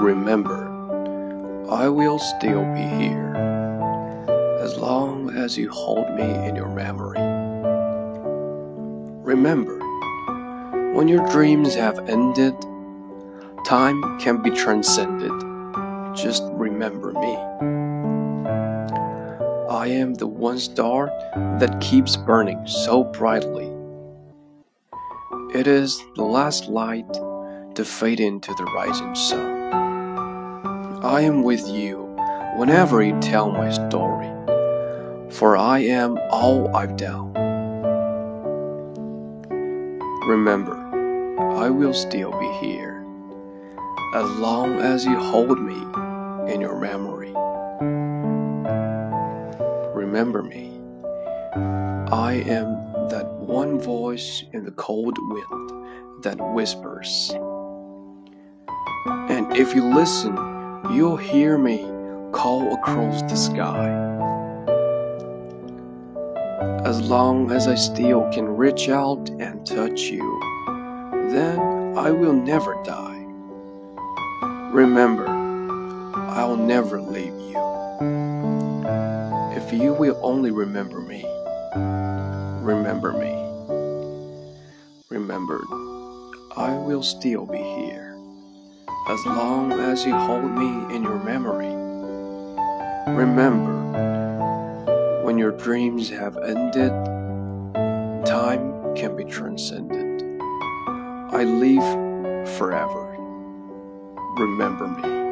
Remember, I will still be here as long as you hold me in your memory. Remember, when your dreams have ended, time can be transcended. Just remember me. I am the one star that keeps burning so brightly. It is the last light to fade into the rising sun. I am with you whenever you tell my story, for I am all I've done. Remember, I will still be here as long as you hold me in your memory. Remember me. I am that one voice in the cold wind that whispers. And if you listen, you'll hear me call across the sky. As long as I still can reach out and touch you, then I will never die. Remember, I'll never leave you. If you will only remember me, remember me. Remember, I will still be here as long as you hold me in your memory. Remember, when your dreams have ended, time can be transcended. I live forever. Remember me.